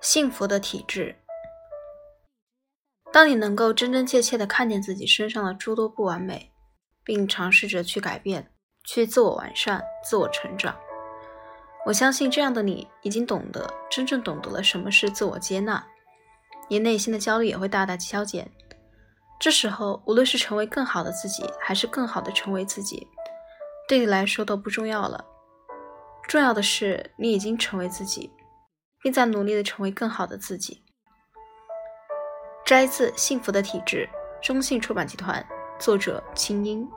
幸福的体质。当你能够真真切切的看见自己身上的诸多不完美，并尝试着去改变、去自我完善、自我成长，我相信这样的你已经懂得真正懂得了什么是自我接纳，你内心的焦虑也会大大消减。这时候，无论是成为更好的自己，还是更好的成为自己，对你来说都不重要了。重要的是，你已经成为自己。并在努力的成为更好的自己。摘自《幸福的体质》，中信出版集团，作者：清音。